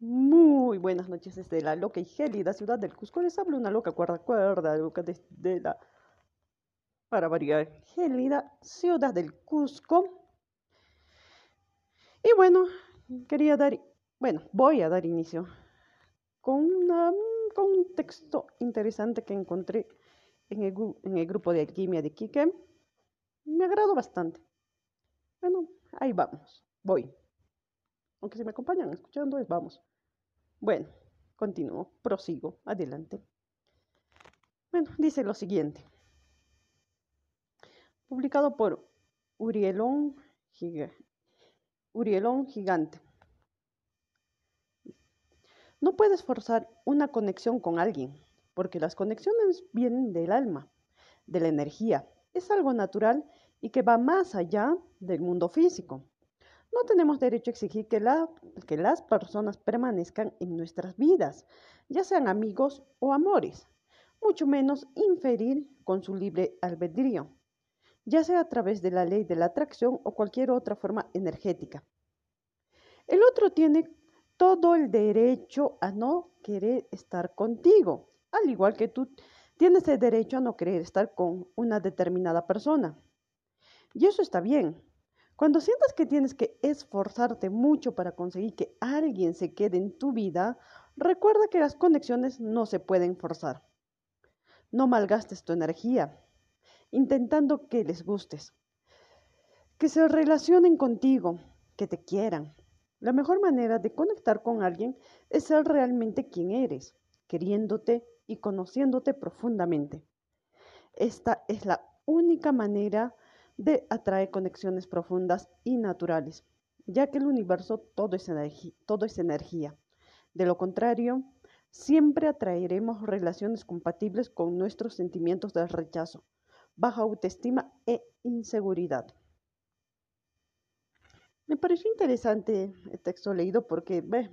Muy buenas noches desde la loca y gélida ciudad del Cusco. Les habla una loca cuerda cuerda, loca desde la, para variar, gélida ciudad del Cusco. Y bueno, quería dar, bueno, voy a dar inicio con, con un texto interesante que encontré en el, en el grupo de alquimia de Quique. Me agradó bastante. Bueno, ahí vamos, voy. Aunque si me acompañan escuchando, es vamos. Bueno, continúo, prosigo, adelante. Bueno, dice lo siguiente. Publicado por Urielón, Urielón Gigante. No puedes forzar una conexión con alguien, porque las conexiones vienen del alma, de la energía. Es algo natural y que va más allá del mundo físico. No tenemos derecho a exigir que, que las personas permanezcan en nuestras vidas, ya sean amigos o amores, mucho menos inferir con su libre albedrío, ya sea a través de la ley de la atracción o cualquier otra forma energética. El otro tiene todo el derecho a no querer estar contigo, al igual que tú tienes el derecho a no querer estar con una determinada persona. Y eso está bien, cuando sientas que tienes que esforzarte mucho para conseguir que alguien se quede en tu vida, recuerda que las conexiones no se pueden forzar. No malgastes tu energía intentando que les gustes, que se relacionen contigo, que te quieran. La mejor manera de conectar con alguien es ser realmente quien eres, queriéndote y conociéndote profundamente. Esta es la única manera de atraer conexiones profundas y naturales, ya que el universo todo es, energía, todo es energía. De lo contrario, siempre atraeremos relaciones compatibles con nuestros sentimientos de rechazo, baja autoestima e inseguridad. Me pareció interesante el texto leído porque ve,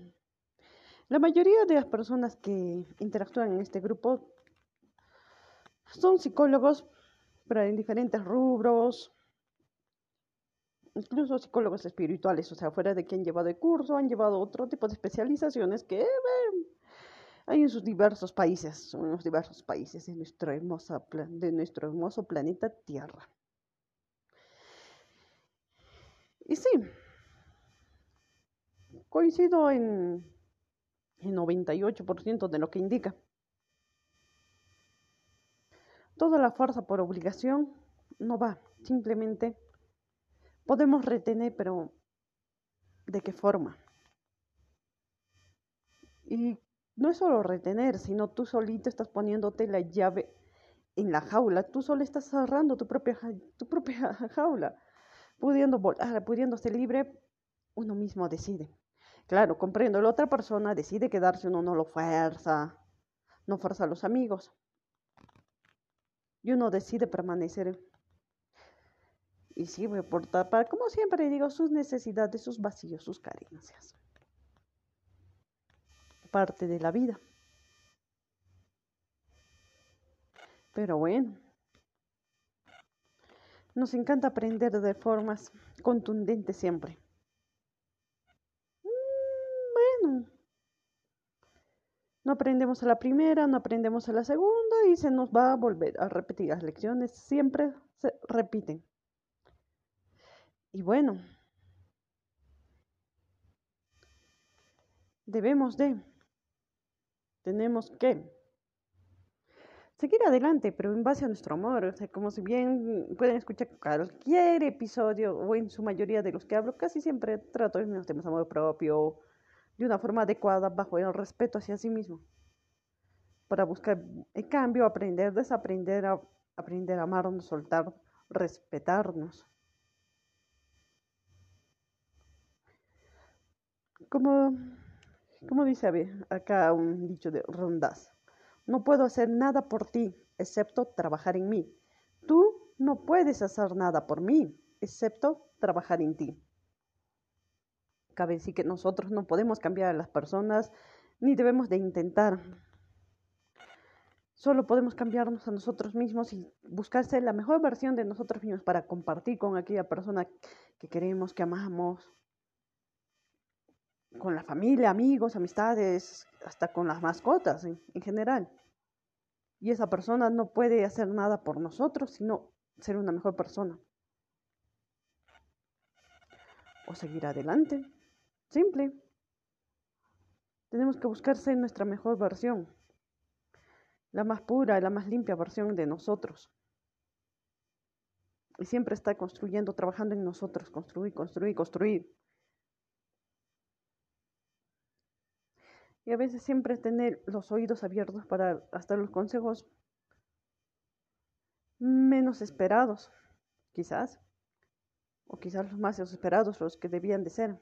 la mayoría de las personas que interactúan en este grupo son psicólogos, pero en diferentes rubros, incluso psicólogos espirituales, o sea, fuera de que han llevado el curso, han llevado otro tipo de especializaciones que hay en sus diversos países, en los diversos países de nuestro, hermoso, de nuestro hermoso planeta Tierra. Y sí, coincido en el 98% de lo que indica. Toda la fuerza por obligación no va, simplemente podemos retener, pero ¿de qué forma? Y no es solo retener, sino tú solito estás poniéndote la llave en la jaula, tú solo estás cerrando tu propia, tu propia jaula, pudiendo volar, pudiendo ser libre, uno mismo decide. Claro, comprendo, la otra persona decide quedarse, uno no lo fuerza, no fuerza a los amigos. Y uno decide permanecer y sí, voy a aportar para, como siempre digo, sus necesidades, sus vacíos, sus carencias. Parte de la vida. Pero bueno, nos encanta aprender de formas contundentes siempre. Mm, bueno, no aprendemos a la primera, no aprendemos a la segunda y se nos va a volver a repetir las lecciones. Siempre se repiten. Y bueno, debemos de, tenemos que seguir adelante, pero en base a nuestro amor, o sea, como si bien pueden escuchar cualquier episodio o en su mayoría de los que hablo, casi siempre trato de temas de amor propio de una forma adecuada bajo el respeto hacia sí mismo, para buscar el cambio, aprender, desaprender, aprender a amarnos, soltar, respetarnos. Como, como dice acá un dicho de Rondas, no puedo hacer nada por ti excepto trabajar en mí. Tú no puedes hacer nada por mí excepto trabajar en ti. Cabe decir que nosotros no podemos cambiar a las personas ni debemos de intentar. Solo podemos cambiarnos a nosotros mismos y buscarse la mejor versión de nosotros mismos para compartir con aquella persona que queremos, que amamos, con la familia, amigos, amistades, hasta con las mascotas en, en general. Y esa persona no puede hacer nada por nosotros, sino ser una mejor persona. O seguir adelante. Simple. Tenemos que buscar nuestra mejor versión. La más pura, la más limpia versión de nosotros. Y siempre está construyendo, trabajando en nosotros, construir, construir, construir. Y a veces siempre tener los oídos abiertos para hasta los consejos menos esperados, quizás, o quizás los más esperados, los que debían de ser.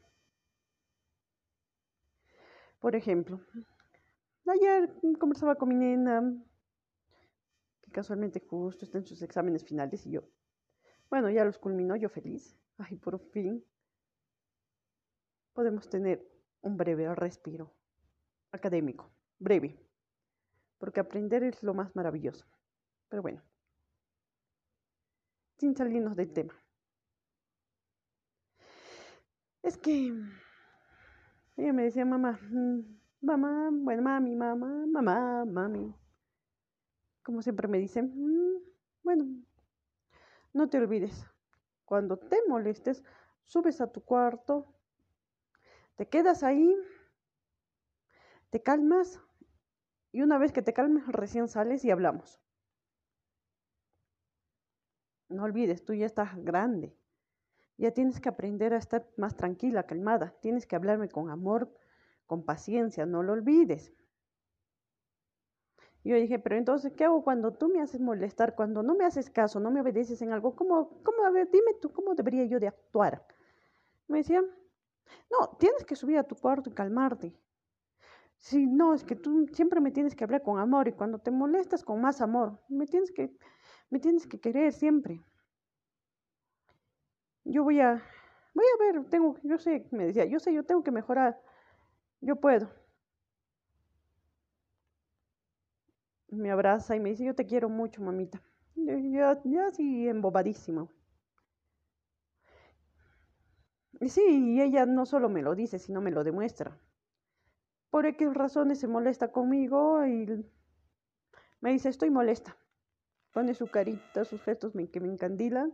Por ejemplo, ayer conversaba con mi nena, que casualmente justo está en sus exámenes finales, y yo, bueno, ya los culminó, yo feliz. Ay, por fin podemos tener un breve respiro académico, breve, porque aprender es lo más maravilloso. Pero bueno, sin salirnos del tema. Es que ella me decía, mamá, mm, mamá, bueno, mami, mamá, mamá, mami. Como siempre me dicen, mm, bueno, no te olvides, cuando te molestes, subes a tu cuarto, te quedas ahí, te calmas y una vez que te calmes recién sales y hablamos. No olvides, tú ya estás grande. Ya tienes que aprender a estar más tranquila, calmada. Tienes que hablarme con amor, con paciencia, no lo olvides. Yo dije, pero entonces, ¿qué hago cuando tú me haces molestar, cuando no me haces caso, no me obedeces en algo? ¿Cómo, cómo, dime tú, cómo debería yo de actuar? Me decía, no, tienes que subir a tu cuarto y calmarte. Si no, es que tú siempre me tienes que hablar con amor y cuando te molestas con más amor, me tienes que, me tienes que querer siempre. Yo voy a, voy a ver, tengo, yo sé, me decía, yo sé, yo tengo que mejorar, yo puedo. Me abraza y me dice, yo te quiero mucho, mamita. Ya, ya así embobadísima. Y sí, y ella no solo me lo dice, sino me lo demuestra. Por X razones se molesta conmigo y me dice, estoy molesta pone su carita, sus gestos que me encandilan,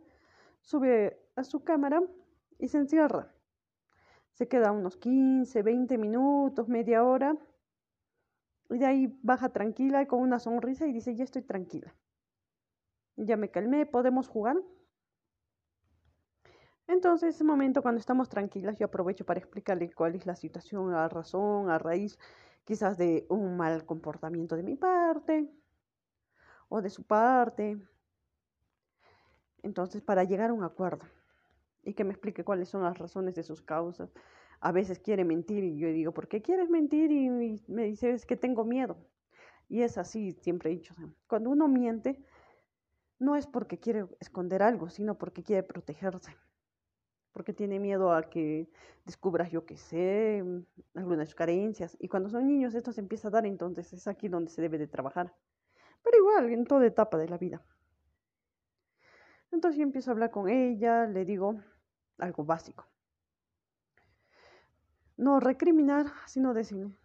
sube a su cámara y se encierra. Se queda unos 15, 20 minutos, media hora, y de ahí baja tranquila y con una sonrisa y dice, ya estoy tranquila. Ya me calmé, ¿podemos jugar? Entonces, ese momento cuando estamos tranquilas, yo aprovecho para explicarle cuál es la situación, a razón, a raíz quizás de un mal comportamiento de mi parte, o de su parte. Entonces, para llegar a un acuerdo y que me explique cuáles son las razones de sus causas. A veces quiere mentir y yo digo, ¿por qué quieres mentir? Y me dice, es que tengo miedo. Y es así, siempre he dicho. Cuando uno miente, no es porque quiere esconder algo, sino porque quiere protegerse. Porque tiene miedo a que descubras, yo qué sé, algunas carencias. Y cuando son niños esto se empieza a dar, entonces es aquí donde se debe de trabajar pero igual en toda etapa de la vida. Entonces yo empiezo a hablar con ella, le digo algo básico. No recriminar, sino decirle,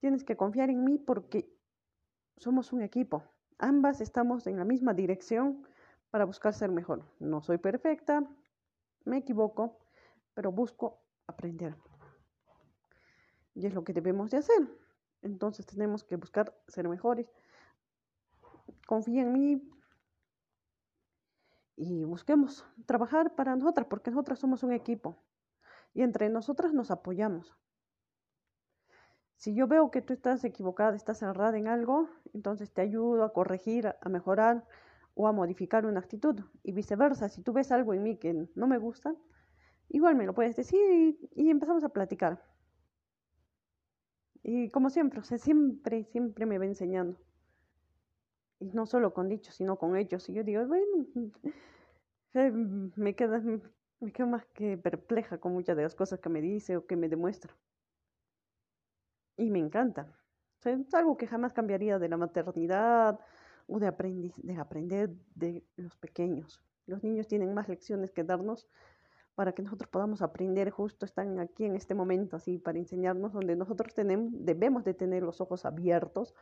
tienes que confiar en mí porque somos un equipo. Ambas estamos en la misma dirección para buscar ser mejor. No soy perfecta, me equivoco, pero busco aprender. Y es lo que debemos de hacer. Entonces tenemos que buscar ser mejores confía en mí y busquemos trabajar para nosotras, porque nosotras somos un equipo y entre nosotras nos apoyamos. Si yo veo que tú estás equivocada, estás errada en algo, entonces te ayudo a corregir, a mejorar o a modificar una actitud. Y viceversa, si tú ves algo en mí que no me gusta, igual me lo puedes decir y, empezamos a platicar. Y como siempre, o siempre, siempre me va enseñando y no solo con dichos, sino con hechos. Y yo digo, bueno, eh, me queda, me quedo más que perpleja con muchas de las cosas que me dice o que me demuestra. Y me encanta. es algo que jamás cambiaría de la maternidad o de, de aprender de los pequeños. Los niños tienen más lecciones que darnos para que nosotros podamos aprender, justo están aquí en este momento, así, para enseñarnos donde nosotros tenemos, debemos de tener los ojos abiertos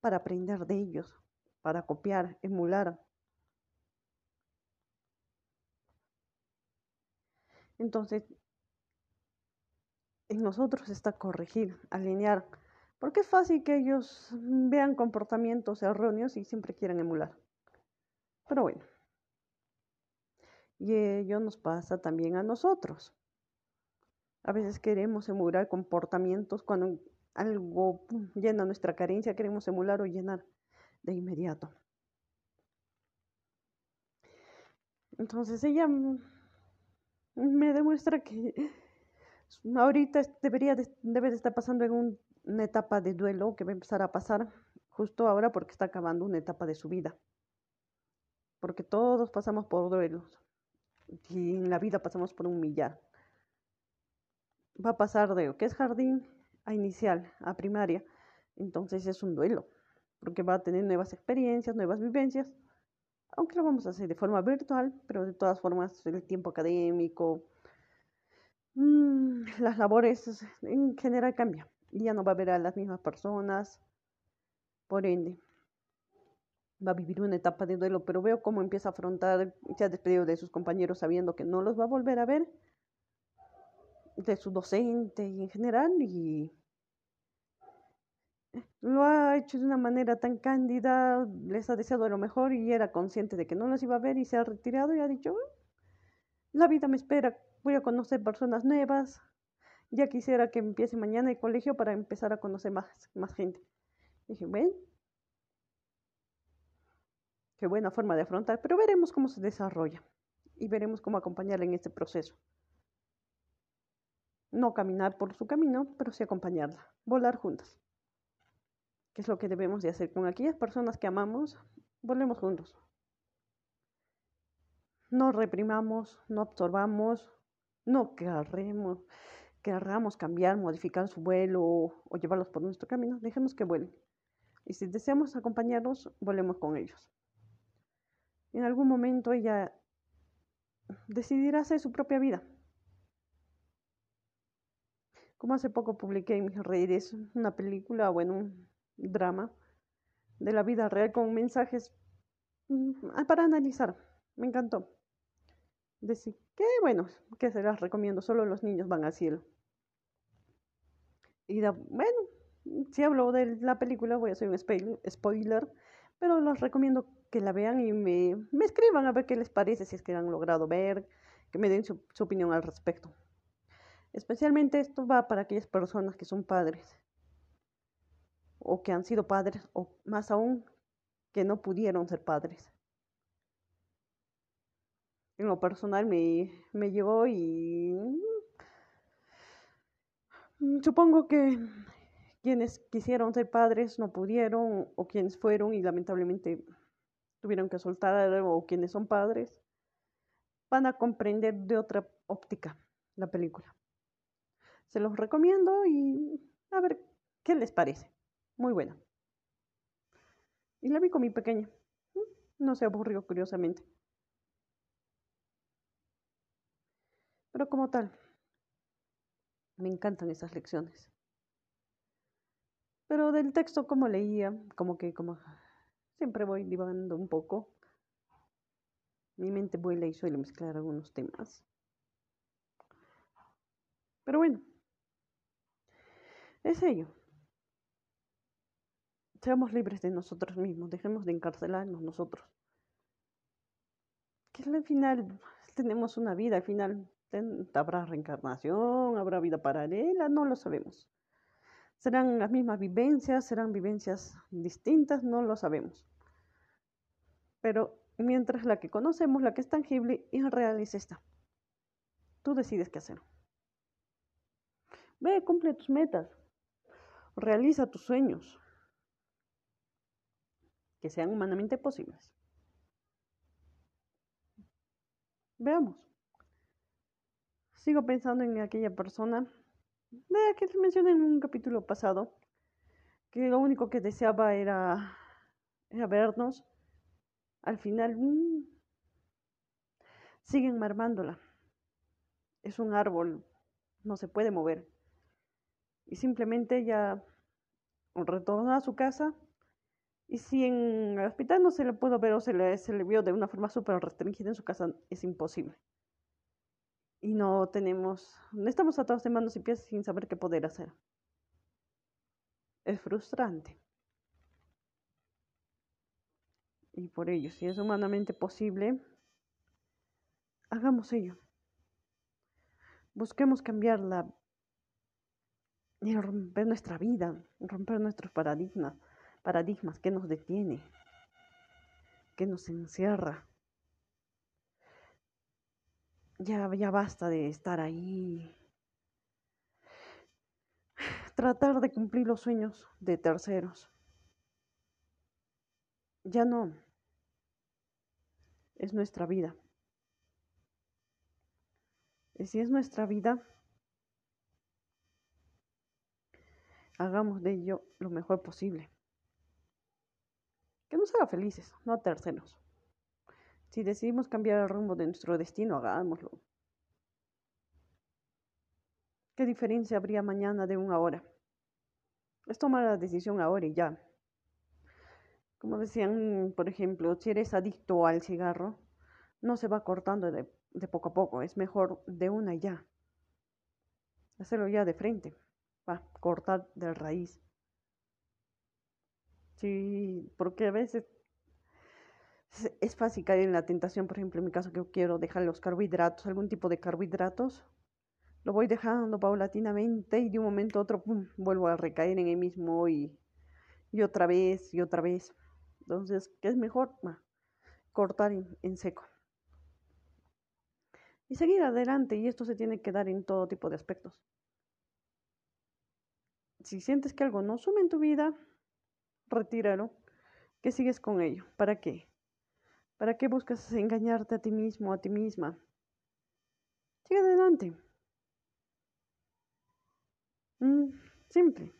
para aprender de ellos, para copiar, emular. Entonces, en nosotros está corregir, alinear, porque es fácil que ellos vean comportamientos erróneos y siempre quieran emular. Pero bueno, y ello nos pasa también a nosotros. A veces queremos emular comportamientos cuando algo llena nuestra carencia, queremos emular o llenar de inmediato. Entonces ella me demuestra que ahorita debería debe de estar pasando en una etapa de duelo que va a empezar a pasar justo ahora porque está acabando una etapa de su vida. Porque todos pasamos por duelos y en la vida pasamos por un millar. Va a pasar de lo que es jardín a inicial, a primaria. Entonces es un duelo, porque va a tener nuevas experiencias, nuevas vivencias, aunque lo vamos a hacer de forma virtual, pero de todas formas el tiempo académico, Mm, las labores en general cambian ya no va a ver a las mismas personas, por ende va a vivir una etapa de duelo, pero veo cómo empieza a afrontar, se ha despedido de sus compañeros sabiendo que no los va a volver a ver, de su docente y en general, y lo ha hecho de una manera tan cándida, les ha deseado lo mejor y era consciente de que no los iba a ver y se ha retirado y ha dicho, la vida me espera voy a conocer personas nuevas. Ya quisiera que empiece mañana el colegio para empezar a conocer más, más gente. dije, ven, qué buena forma de afrontar, pero veremos cómo se desarrolla y veremos cómo acompañarla en este proceso. No caminar por su camino, pero sí acompañarla, volar juntas. ¿Qué es lo que debemos de hacer con aquellas personas que amamos? Volemos juntos. No reprimamos, no absorbamos, no querremos, querramos cambiar, modificar su vuelo o, llevarlos por nuestro camino, dejemos que vuelen. Y si deseamos acompañarlos, volemos con ellos. En algún momento ella decidirá hacer su propia vida. Como hace poco publiqué en mis redes una película, bueno, un drama de la vida real con mensajes mm, para analizar. Me encantó decir que bueno, que se las recomiendo, solo los niños van al cielo. Y bueno, si hablo de la película voy a hacer un spoiler, pero los recomiendo que la vean y me, escriban a ver qué les parece, si es que han logrado ver, que me den su, su opinión al respecto. Especialmente esto va para aquellas personas que son padres o que han sido padres o más aún que no pudieron ser padres en lo personal me, me llevó y mm, supongo que quienes quisieron ser padres no pudieron o quienes fueron y lamentablemente tuvieron que soltar o quienes son padres van a comprender de otra óptica la película. Se los recomiendo y a ver qué les parece. Muy buena. Y la vi con mi pequeña. Mm, no se aburrió curiosamente. Pero como tal, me encantan esas lecciones. Pero del texto como leía, como que como siempre voy divagando un poco. Mi mente vuela y suele mezclar algunos temas. Pero bueno, es ello. Seamos libres de nosotros mismos, dejemos de encarcelarnos nosotros. Que al final tenemos una vida, al final ¿Habrá reencarnación? ¿Habrá vida paralela? No lo sabemos. ¿Serán las mismas vivencias? ¿Serán vivencias distintas? No lo sabemos. Pero mientras la que conocemos, la que es tangible y real es esta. Tú decides qué hacer. Ve, cumple tus metas. Realiza tus sueños. Que sean humanamente posibles. Veamos sigo pensando en aquella persona de que te mencioné en un capítulo pasado, que lo único que deseaba era, era vernos. Al final, mm, siguen marmándola. es un árbol, no se puede mover. Y simplemente ya retornó a su casa. Y si en el hospital no se le pudo ver o se le, se le vio de una forma súper restringida en su casa, es imposible. Y no tenemos, no estamos atados de manos y pies sin saber qué poder hacer. Es frustrante. Y por ello, si es humanamente posible, hagamos ello. Busquemos cambiarla y romper nuestra vida, romper nuestros paradigmas, paradigmas que nos detiene, que nos encierra. Ya, ya basta de estar ahí. Tratar de cumplir los sueños de terceros. Ya no. Es nuestra vida. Y si es nuestra vida, hagamos de ello lo mejor posible. Que nos haga felices, no terceros. Si decidimos cambiar el rumbo de nuestro destino, hagámoslo. ¿Qué diferencia habría mañana de una hora? Es tomar la decisión ahora y ya. Como decían, por ejemplo, si eres adicto al cigarro, no se va cortando de de poco a poco, es mejor de una ya. Hacerlo ya de frente, va, cortar de raíz. Sí, porque a veces es fácil caer en la tentación, por ejemplo, en mi caso que yo quiero dejar los carbohidratos, algún tipo de carbohidratos, lo voy dejando paulatinamente y de un momento a otro vuelvo a recaer en el mismo y, y otra vez y otra vez. Entonces, ¿qué es mejor? cortar en seco y seguir adelante. Y esto se tiene que dar en todo tipo de aspectos. Si sientes que algo no suma en tu vida, retíralo. ¿Qué sigues con ello? ¿Para qué? ¿Para qué buscas engañarte a ti mismo, a ti misma? Sigue adelante. Mm, simple.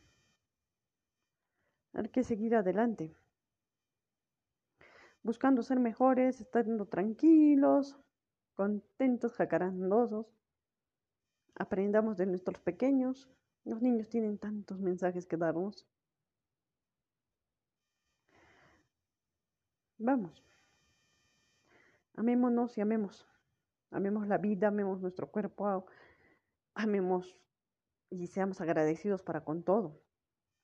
Hay que seguir adelante. Buscando ser mejores, estando tranquilos, contentos, jacarandosos. Aprendamos de nuestros pequeños. Los niños tienen tantos mensajes que darnos. Vamos. Amémonos y amemos. Amemos la vida, amemos nuestro cuerpo, amemos y seamos agradecidos para con todo.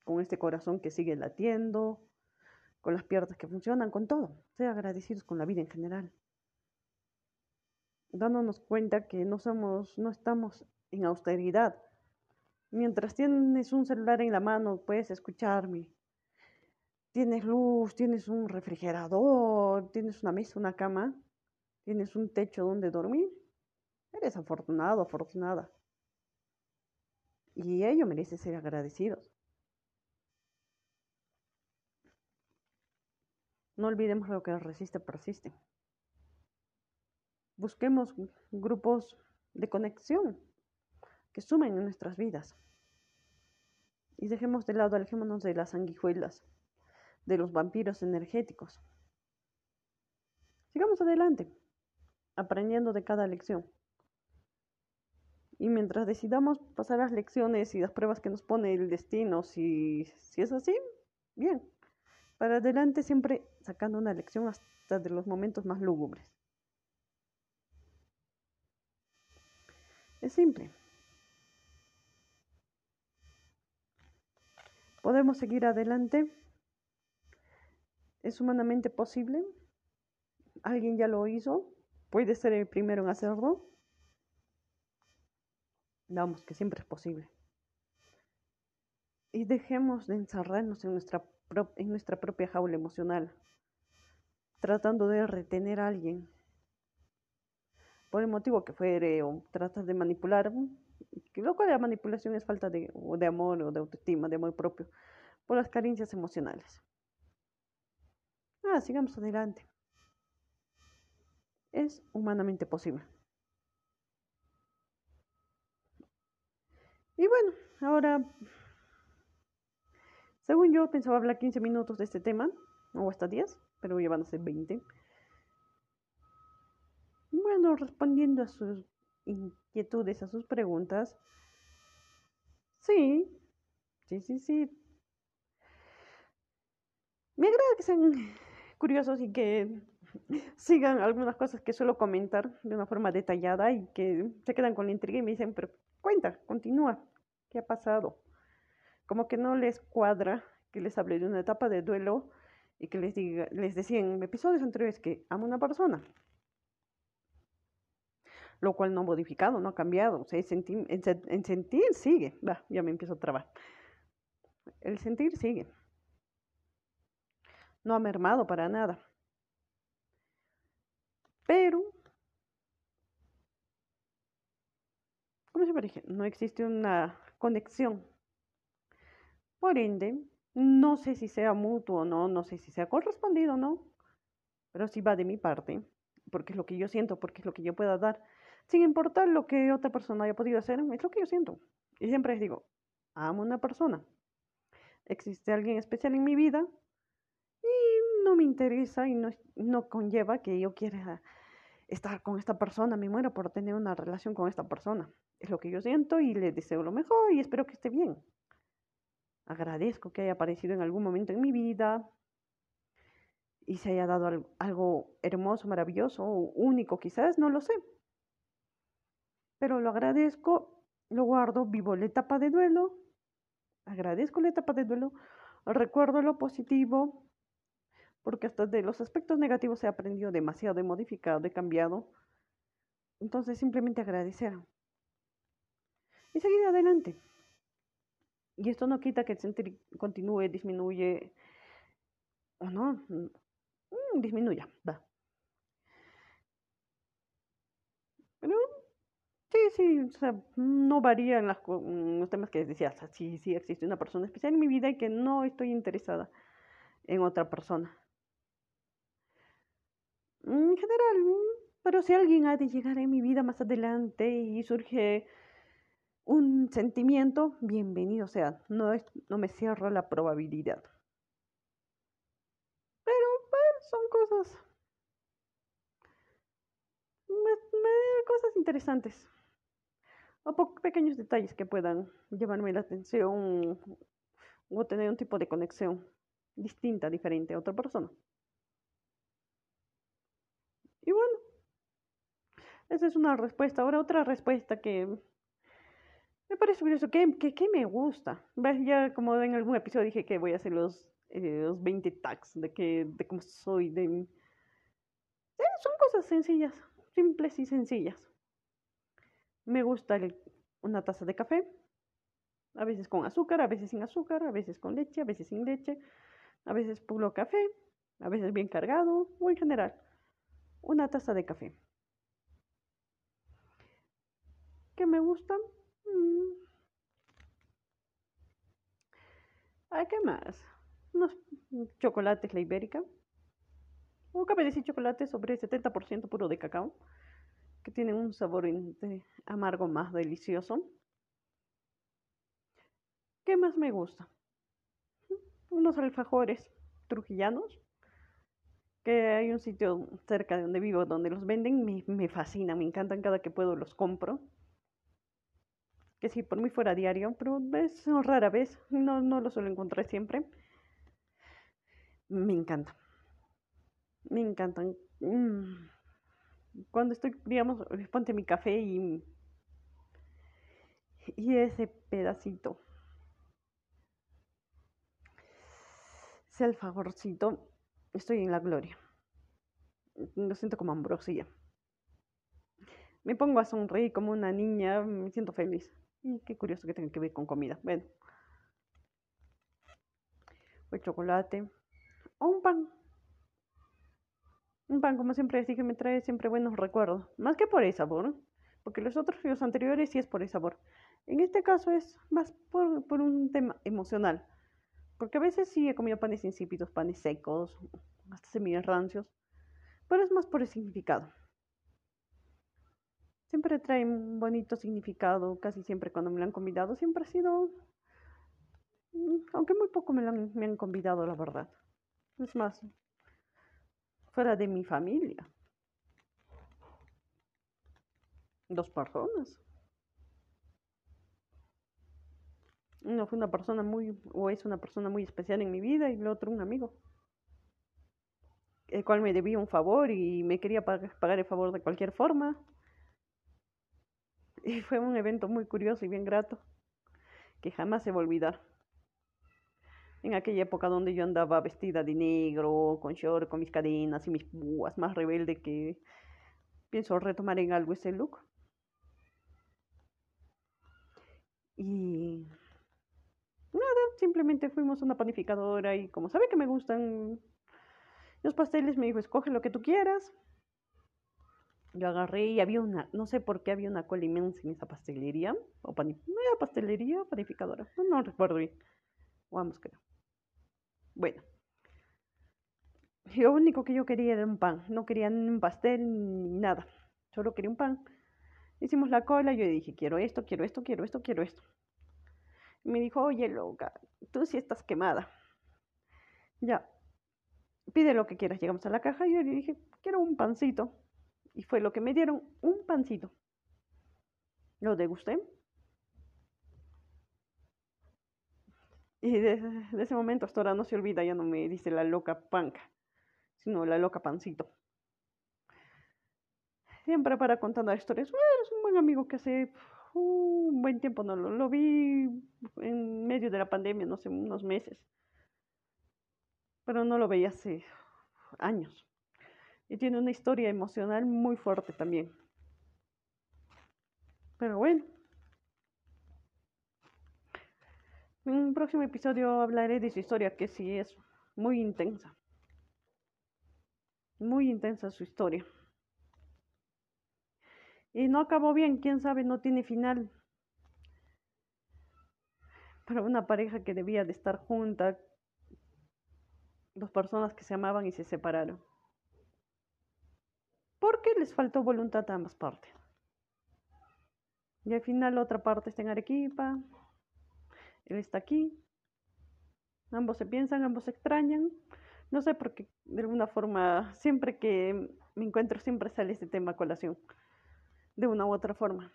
Con este corazón que sigue latiendo, con las piernas que funcionan, con todo. Sea agradecidos con la vida en general dándonos cuenta que no somos, no estamos en austeridad. Mientras tienes un celular en la mano, puedes escucharme. Tienes luz, tienes un refrigerador, tienes una mesa, una cama, tienes un techo donde dormir. Eres afortunado, afortunada. Y ello merece ser agradecidos. No olvidemos lo que resiste, persiste busquemos grupos de conexión que sumen en nuestras vidas. Y dejemos de lado, alejémonos de las sanguijuelas, de los vampiros energéticos. Sigamos adelante, aprendiendo de cada lección. Y mientras decidamos pasar las lecciones y las pruebas que nos pone el destino, si, si es así, bien. Para adelante siempre sacando una lección hasta de los momentos más lúgubres. Es simple. ¿Podemos seguir adelante? ¿Es humanamente posible? ¿Alguien ya lo hizo? ¿Puede ser el primero en hacerlo? Vamos, que siempre es posible. Y dejemos de encerrarnos en nuestra, en nuestra propia jaula emocional, tratando de retener a alguien por el motivo que fuere, o tratas de manipular, lo cual la manipulación es falta de, de amor o de autoestima, de amor propio, por las carencias emocionales. Ah, sigamos adelante. Es humanamente posible. Y bueno, ahora, según yo pensaba hablar 15 minutos de este tema, o hasta 10, pero ya van a ser 20. Bueno, respondiendo a sus inquietudes, a sus preguntas. Sí, sí, sí, sí. Me agrada que sean curiosos y que sigan algunas cosas que suelo comentar de una forma detallada y que se quedan con la intriga y me dicen, pero cuenta, continúa, ¿qué ha pasado? Como que no les cuadra que les hable de una etapa de duelo y que les diga, les decía en episodios anteriores que amo a una persona. Lo cual no ha modificado, no ha cambiado. O sea, en, sentir sigue. ya me empiezo a trabar. El sentir sigue. No ha mermado para nada. Pero, como siempre dije, no existe una conexión. Por ende, no sé si sea mutuo o no, no sé si sea correspondido o no, pero sí va de mi parte, porque es lo que yo siento, porque es lo que yo pueda dar, sin importar lo que otra persona haya podido hacer, es lo que yo siento. Y siempre les digo, amo a una persona, existe alguien especial en mi vida y no me interesa y no, no conlleva que yo quiera estar con esta persona, me muero por tener una relación con esta persona. Es lo que yo siento y le deseo lo mejor y espero que esté bien. Agradezco que haya aparecido en algún momento en mi vida y se haya dado algo hermoso, maravilloso, único quizás, no lo sé. Pero lo agradezco, lo guardo, vivo la etapa de duelo, agradezco la etapa de duelo, recuerdo lo positivo, porque hasta de los aspectos negativos he aprendido demasiado, he modificado, he cambiado. Entonces simplemente agradecer. Y seguir adelante. Y esto no quita que el sentir continúe, disminuye, o no, mm, disminuya, va. Pero sí, sí, o sea, no varía en, los temas que decía, o sí, sí existe una persona especial en mi vida y que no estoy interesada en otra persona. En general, pero si alguien ha de llegar en mi vida más adelante y surge un sentimiento, bienvenido sea, no, es, no me cierro la probabilidad. Pero son cosas, cosas interesantes, o pequeños detalles que puedan llevarme la atención o tener un tipo de conexión distinta, diferente a otra persona. Y bueno, esa es una respuesta. Ahora otra respuesta que me parece curioso. ¿Qué, qué, me gusta? Ya como en algún episodio dije que voy a hacer los, eh, los 20 tags de, que, de cómo soy. De... Eh, son cosas sencillas, simples y sencillas. Me gusta una taza de café, a veces con azúcar, a veces sin azúcar, a veces con leche, a veces sin leche, a veces puro café, a veces bien cargado o en general. Una taza de café. ¿Qué me gusta? Mm. ¿qué más? Unos chocolates, la ibérica. Un café de chocolate sobre 70% puro de cacao, que tiene un sabor amargo más delicioso. ¿Qué más me gusta? Unos alfajores trujillanos, que hay un sitio cerca de donde vivo donde los venden, me, me fascinan, me encantan cada que puedo, los compro que sí, por mí fuera diario, pero es rara vez, no, no lo suelo encontrar siempre. Me encanta. Me encantan. Cuando estoy, digamos, ponte mi café y, y ese pedacito, ese alfajorcito, estoy en la gloria. Lo siento como ambrosía. Me pongo a sonreír como una niña, me siento feliz. Y qué curioso que tenga que ver con comida. Bueno. O chocolate. O un pan. Un pan, como siempre que me trae siempre buenos recuerdos. Más que por el sabor. Porque los otros, los anteriores, sí es por el sabor. En este caso es más por, por un tema emocional. Porque a veces sí he comido panes insípidos, panes secos, hasta semillas rancios. Pero es más por el significado siempre trae un bonito significado, casi siempre cuando me lo han convidado, siempre ha sido, mm, aunque muy poco me, han, me han convidado, la verdad. Es más, fuera de mi familia. Dos personas. Uno fue una persona muy, o es una persona muy especial en mi vida y el otro un amigo, el cual me debía un favor y me quería pagar el favor de cualquier forma. Y fue un evento muy curioso y bien grato, que jamás se va a olvidar. En aquella época donde yo andaba vestida de negro, con short, con mis cadenas y mis púas, más rebelde que pienso retomar en algo ese look. Y nada, simplemente fuimos a una panificadora y como sabe que me gustan los pasteles, me dijo, escoge lo que tú quieras. Yo agarré y había una, no sé por qué había una cola inmensa en esa pastelería, o no era pastelería panificadora, no, no recuerdo bien, vamos creo. Bueno, lo único que yo quería era un pan, no quería un pastel ni nada, solo quería un pan. Hicimos la cola, yo dije, quiero esto, quiero esto, quiero esto, quiero esto. Me dijo, oye, loca, tú sí estás quemada. Ya, pide lo que quieras. Llegamos a la caja y yo le dije, quiero un pancito. Y fue lo que me dieron, un pancito. Lo degusté. Y desde, ese momento hasta ahora no se olvida, ya no me dice la loca panca, sino la loca pancito. Siempre para contando historias. Es un buen amigo que hace un buen tiempo no lo, lo vi en medio de la pandemia, no sé, unos meses. Pero no lo veía hace años. Y tiene una historia emocional muy fuerte también. Pero bueno. En un próximo episodio hablaré de su historia, que sí es muy intensa. Muy intensa su historia. Y no acabó bien, quién sabe, no tiene final. Para una pareja que debía de estar junta, dos personas que se amaban y se separaron les faltó voluntad a ambas partes. Y al final la otra parte está en Arequipa, él está aquí, ambos se piensan, ambos se extrañan. No sé, por qué, de alguna forma, siempre que me encuentro, siempre sale este tema a colación, de una u otra forma.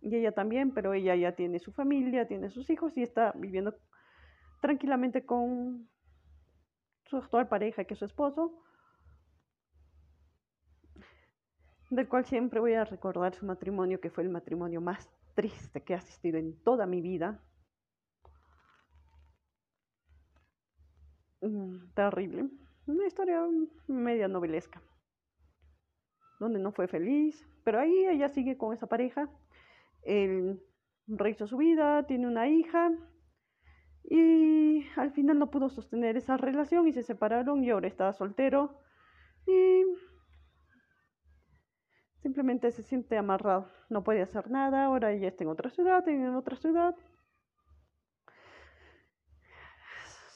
Y ella también, pero ella ya tiene su familia, tiene sus hijos y está viviendo tranquilamente con su actual pareja, que es su esposo, del cual siempre voy a recordar su matrimonio, que fue el matrimonio más triste que he asistido en toda mi vida. Mm, terrible. Una historia media novelesca, donde no fue feliz, pero ahí ella sigue con esa pareja. Él rehizo su vida, tiene una hija y al final no pudo sostener esa relación y se separaron y ahora está soltero y Simplemente se siente amarrado, no puede hacer nada, ahora ella está en otra ciudad, en otra ciudad.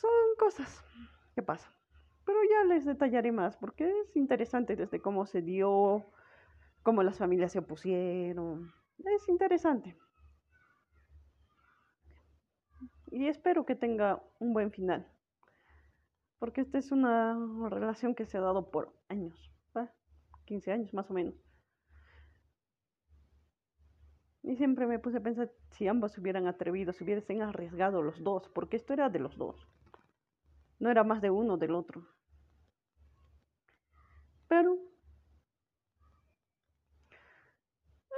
Son cosas que pasan. Pero ya les detallaré más porque es interesante desde cómo se dio, cómo las familias se opusieron. Es interesante. Y espero que tenga un buen final. Porque esta es una relación que se ha dado por años, 15 años más o menos. Y siempre me puse a pensar si ambos se hubieran atrevido, si hubiesen arriesgado los dos, porque esto era de los dos. No era más de uno del otro. Pero eh,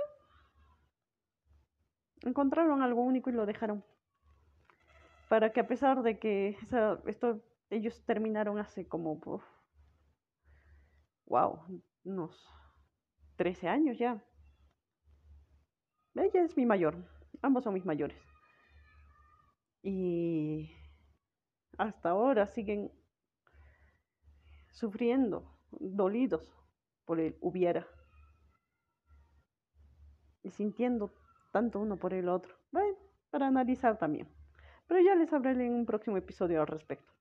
encontraron algo único y lo dejaron. Para que a pesar de que esto, ellos terminaron hace como, wow, unos 13 años ya. Ella es mi mayor, ambos son mis mayores. Y hasta ahora siguen sufriendo, dolidos por el hubiera. Y sintiendo tanto uno por el otro. Para analizar también. Pero ya les hablaré en un próximo episodio al respecto.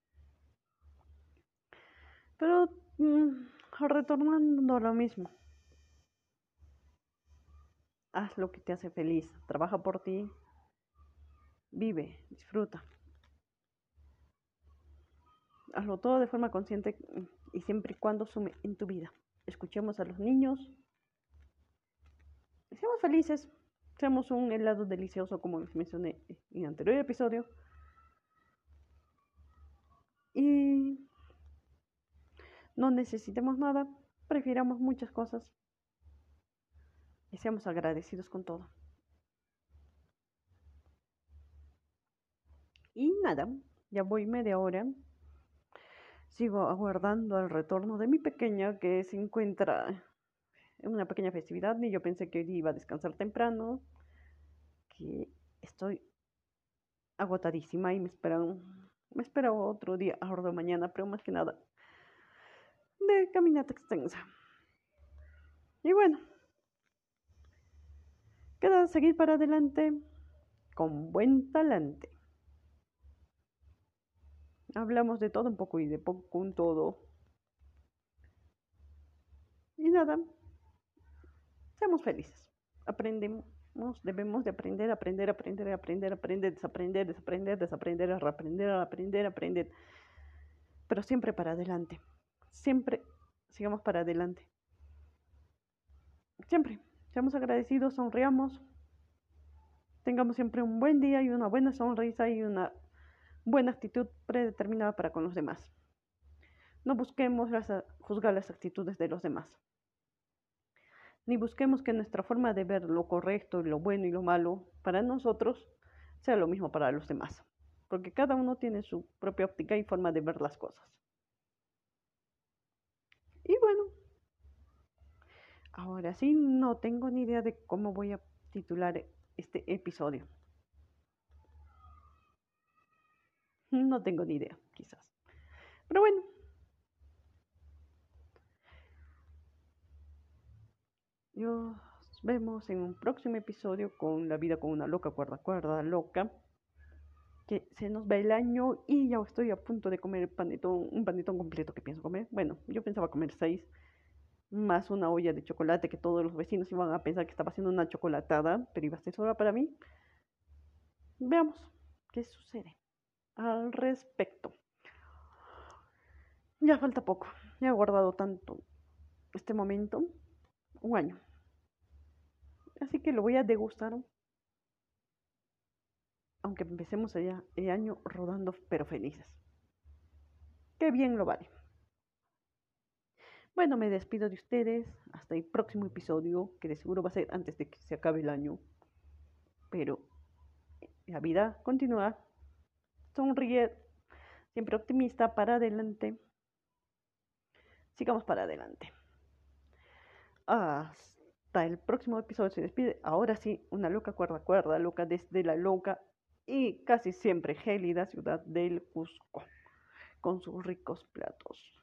Pero mm, retornando a lo mismo haz lo que te hace feliz, trabaja por ti, vive, disfruta. Hazlo todo de forma consciente y siempre y cuando sume en tu vida. Escuchemos a los niños, seamos felices, seamos un helado delicioso como les mencioné en el anterior episodio. Y no necesitemos nada, prefiramos muchas cosas y seamos agradecidos con todo. Y nada, ya voy media hora. Sigo aguardando el retorno de mi pequeña que se encuentra en una pequeña festividad y yo pensé que hoy iba a descansar temprano, que estoy agotadísima y me esperan, me espera otro día, ahora mañana, pero más que nada de caminata extensa. Y bueno, queda seguir para adelante con buen talante. Hablamos de todo un poco y de poco un todo. Y nada, seamos felices. Aprendemos, debemos de aprender, aprender, aprender, aprender, aprender, desaprender, desaprender, desaprender, aprender, aprender, aprender. Pero siempre para adelante. Siempre sigamos para adelante. Siempre. Seamos agradecidos, sonriamos. Tengamos siempre un buen día y una buena sonrisa y una buena actitud predeterminada para con los demás. No busquemos juzgar las actitudes de los demás. Ni busquemos que nuestra forma de ver lo correcto lo bueno y lo malo para nosotros sea lo mismo para los demás. Porque cada uno tiene su propia óptica y forma de ver las cosas. Y bueno, ahora sí, no tengo ni idea de cómo voy a titular este episodio. No tengo ni idea, quizás. Pero bueno. Nos vemos en un próximo episodio con La vida con una loca cuerda, cuerda loca. Que se nos va el año y ya estoy a punto de comer panetón, un panetón completo que pienso comer. Bueno, yo pensaba comer seis, más una olla de chocolate que todos los vecinos iban a pensar que estaba haciendo una chocolatada, pero iba a ser sola para mí. Veamos qué sucede al respecto. Ya falta poco. He guardado tanto este momento. Un año. Así que lo voy a degustar. Aunque empecemos allá el año rodando, pero felices. Qué bien lo vale. Bueno, me despido de ustedes. Hasta el próximo episodio, que de seguro va a ser antes de que se acabe el año. Pero la vida continúa sonríe, siempre optimista, para adelante. Sigamos para adelante. Hasta el próximo episodio se despide. Ahora sí, una loca cuerda cuerda, loca desde la loca y casi siempre gélida ciudad del Cusco, con sus ricos platos.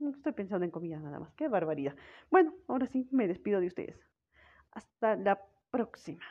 Estoy pensando en comida nada más, qué barbaridad. Bueno, ahora sí, me despido de ustedes. Hasta la próxima.